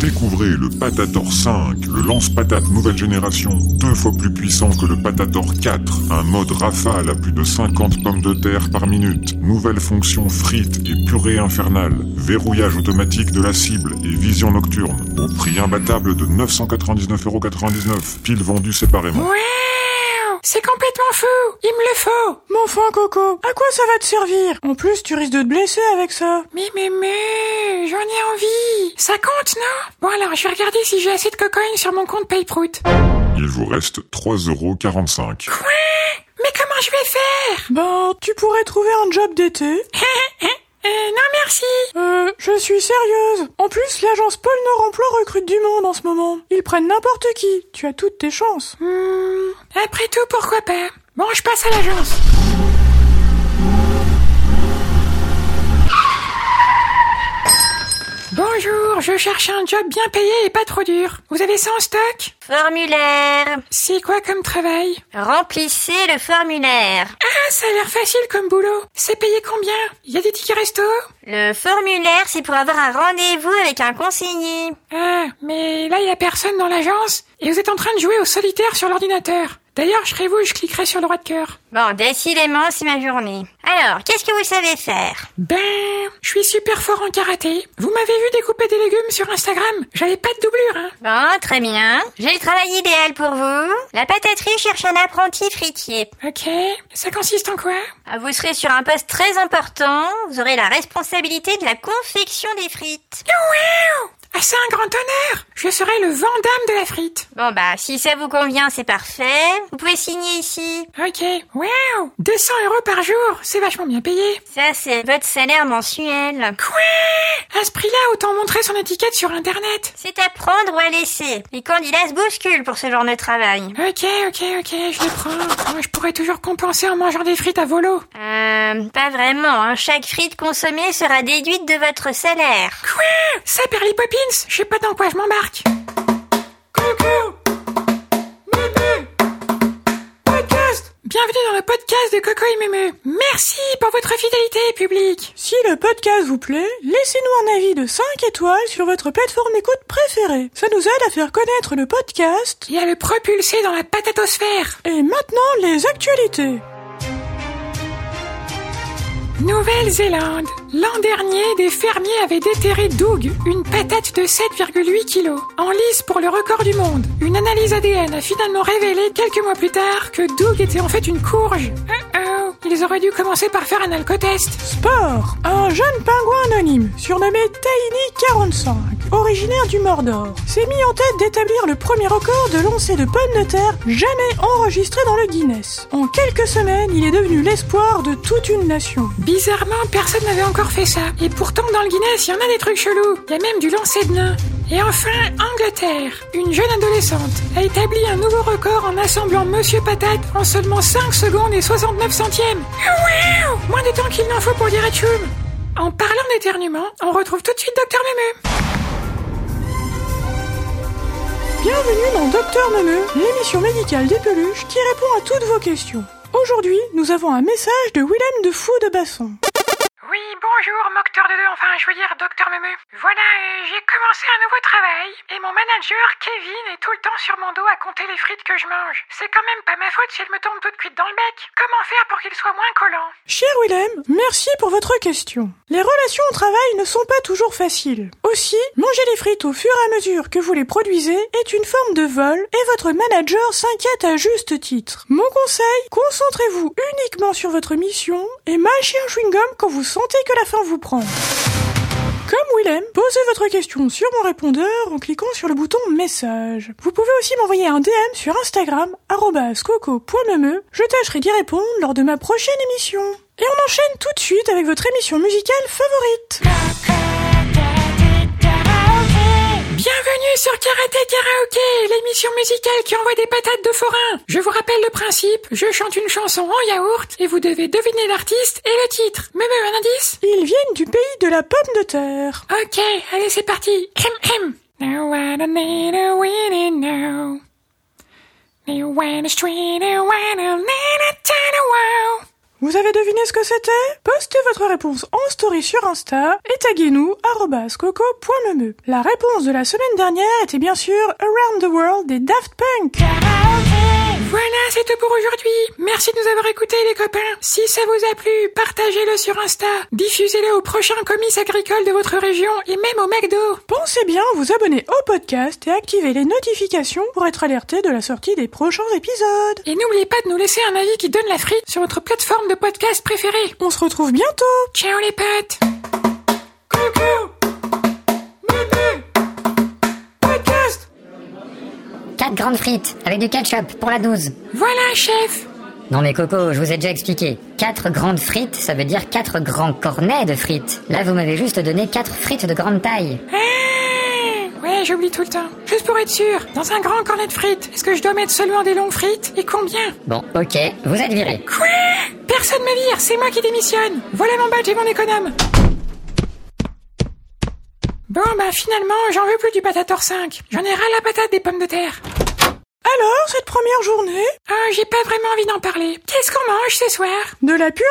Découvrez le Patator 5, le lance-patate nouvelle génération, deux fois plus puissant que le Patator 4, un mode rafale à plus de 50 pommes de terre par minute, nouvelle fonction frites et purée infernale, verrouillage automatique de la cible et vision nocturne, au prix imbattable de 999,99€, piles vendues séparément. C'est complètement fou Il me le faut Mais enfin, Coco, à quoi ça va te servir? En plus, tu risques de te blesser avec ça. Mais mais mais, j'en ai envie Ça compte, non? Bon alors, je vais regarder si j'ai assez de cocaïne sur mon compte PayProut. Il vous reste 3,45€. Quoi? Mais comment je vais faire? Ben, tu pourrais trouver un job d'été. Euh, non merci Euh, je suis sérieuse. En plus, l'agence Paul Nord Emploi recrute du monde en ce moment. Ils prennent n'importe qui. Tu as toutes tes chances. Hmm, Après tout, pourquoi pas? Bon, je passe à l'agence. Bonjour, je cherche un job bien payé et pas trop dur. Vous avez ça en stock? Formulaire. C'est quoi comme travail? Remplissez le formulaire. Ça a l'air facile comme boulot. C'est payé combien? Il y a des tickets resto? Le formulaire, c'est pour avoir un rendez-vous avec un conseiller. Ah, mais là, il y a personne dans l'agence et vous êtes en train de jouer au solitaire sur l'ordinateur. D'ailleurs, je serais vous, je cliquerai sur le droit de cœur. Bon, décidément, c'est ma journée. Alors, qu'est-ce que vous savez faire? Ben, je suis super fort en karaté. Vous m'avez vu découper des légumes sur Instagram? J'avais pas de doublure, hein. Bon, très bien. J'ai le travail idéal pour vous. La pataterie cherche un apprenti fritier. Ok, ça consiste en quoi? Ah, Vous serez sur un poste très important. Vous aurez la responsabilité de la confection des frites. Wow C'est un grand honneur Je serai le Vandame de la frite. Bon, bah, si ça vous convient, c'est parfait. Vous pouvez signer ici. Ok, wow 200 euros par jour, c'est vachement bien payé. Ça, c'est votre salaire mensuel. Quoi? À ce prix-là, autant montrer son étiquette sur Internet. C'est à prendre ou à laisser. Les candidats se bousculent pour ce genre de travail. Ok, ok, ok, je les prends. Moi, je pourrais toujours compenser en mangeant des frites à volo. Euh, pas vraiment. Hein. Chaque frite consommée sera déduite de votre salaire. Quoi? Ça, Perly Poppins? Je sais pas dans quoi je m'embarque. Coucou Mémé Podcast Bienvenue dans le podcast de Coco et Mémé. Merci pour votre fidélité, public. Si le podcast vous plaît, laissez-nous un avis de 5 étoiles sur votre plateforme d'écoute préférée. Ça nous aide à faire connaître le podcast. Et à le propulser dans la patatosphère. Et maintenant, les actualités. Nouvelle-Zélande. L'an dernier, des fermiers avaient déterré Doug, une patate de 7,8 kilos, en lice pour le record du monde. Une analyse ADN a finalement révélé quelques mois plus tard que Doug était en fait une courge. Uh-oh. Ils auraient dû commencer par faire un alcotest. Sport. Un jeune pingouin anonyme, surnommé Tiny45, originaire du Mordor, s'est mis en tête d'établir le premier record de lancer de pommes de terre jamais enregistré dans le Guinness. En quelques semaines, il est devenu l'espoir de toute une nation. Bizarrement, personne n'avait encore fait ça. Et pourtant, dans le Guinness, il y en a des trucs chelous. Il y a même du lancer de nains. Et enfin, Angleterre. Une jeune adolescente a établi un nouveau record en assemblant Monsieur Patate en seulement 5 secondes et 69 centièmes. Moins de temps qu'il n'en faut pour dire Atchoum. En parlant d'éternuement, on retrouve tout de suite Docteur Mémé. Bienvenue dans Docteur Neuneu, l'émission médicale des peluches qui répond à toutes vos questions. Aujourd'hui, nous avons un message de Willem de Fou de Basson. Bonjour, Mocteur de deux, enfin, je veux dire, Docteur Mémé. Voilà, j'ai commencé un nouveau travail, et mon manager, Kevin, est tout le temps sur mon dos à compter les frites que je mange. C'est quand même pas ma faute si elles me tombent toutes cuites dans le bec. Comment faire pour qu'ils soient moins collants Cher Willem, merci pour votre question. Les relations au travail ne sont pas toujours faciles. Aussi, manger les frites au fur et à mesure que vous les produisez est une forme de vol et votre manager s'inquiète à juste titre. Mon conseil, concentrez-vous uniquement sur votre mission et mâchez un chewing-gum quand vous sentez que la vous prend. Comme Willem, posez votre question sur mon répondeur en cliquant sur le bouton message. Vous pouvez aussi m'envoyer un DM sur Instagram, coco.meme. Je tâcherai d'y répondre lors de ma prochaine émission. Et on enchaîne tout de suite avec votre émission musicale favorite. Karaoké, l'émission musicale qui envoie des patates de forain. Je vous rappelle le principe, je chante une chanson en yaourt et vous devez deviner l'artiste et le titre. Mémé, un indice Ils viennent du pays de la pomme de terre. Ok, allez c'est parti. Now I don't need a now. Street, need a turn wow. Vous avez deviné ce que c'était Postez votre réponse en story sur Insta et taguez-nous coco.meme. La réponse de la semaine dernière était bien sûr Around the World des Daft Punk. Voilà, c'est tout pour aujourd'hui. Merci de nous avoir écoutés, les copains. Si ça vous a plu, partagez-le sur Insta. Diffusez-le au prochain comice agricole de votre région et même au McDo. Pensez bien à vous abonner au podcast et activer les notifications pour être alerté de la sortie des prochains épisodes. Et n'oubliez pas de nous laisser un avis qui donne la frite sur votre plateforme de podcast préférée. On se retrouve bientôt Ciao les potes grandes frites avec du ketchup pour la 12. Voilà, chef Non mais Coco, je vous ai déjà expliqué. 4 grandes frites, ça veut dire 4 grands cornets de frites. Là, vous m'avez juste donné 4 frites de grande taille. Ah Ouais, j'oublie tout le temps. Juste pour être sûr, dans un grand cornet de frites, est-ce que je dois mettre seulement des longues frites Et combien? Bon, ok, vous êtes viré. Quoi? Personne me vire, c'est moi qui démissionne. Voilà mon badge et mon économe. Bon, bah finalement, j'en veux plus du patator 5. J'en ai ras la patate des pommes de terre. Alors, cette première journée? Ah, j'ai pas vraiment envie d'en parler. Qu'est-ce qu'on mange ce soir? De la purée.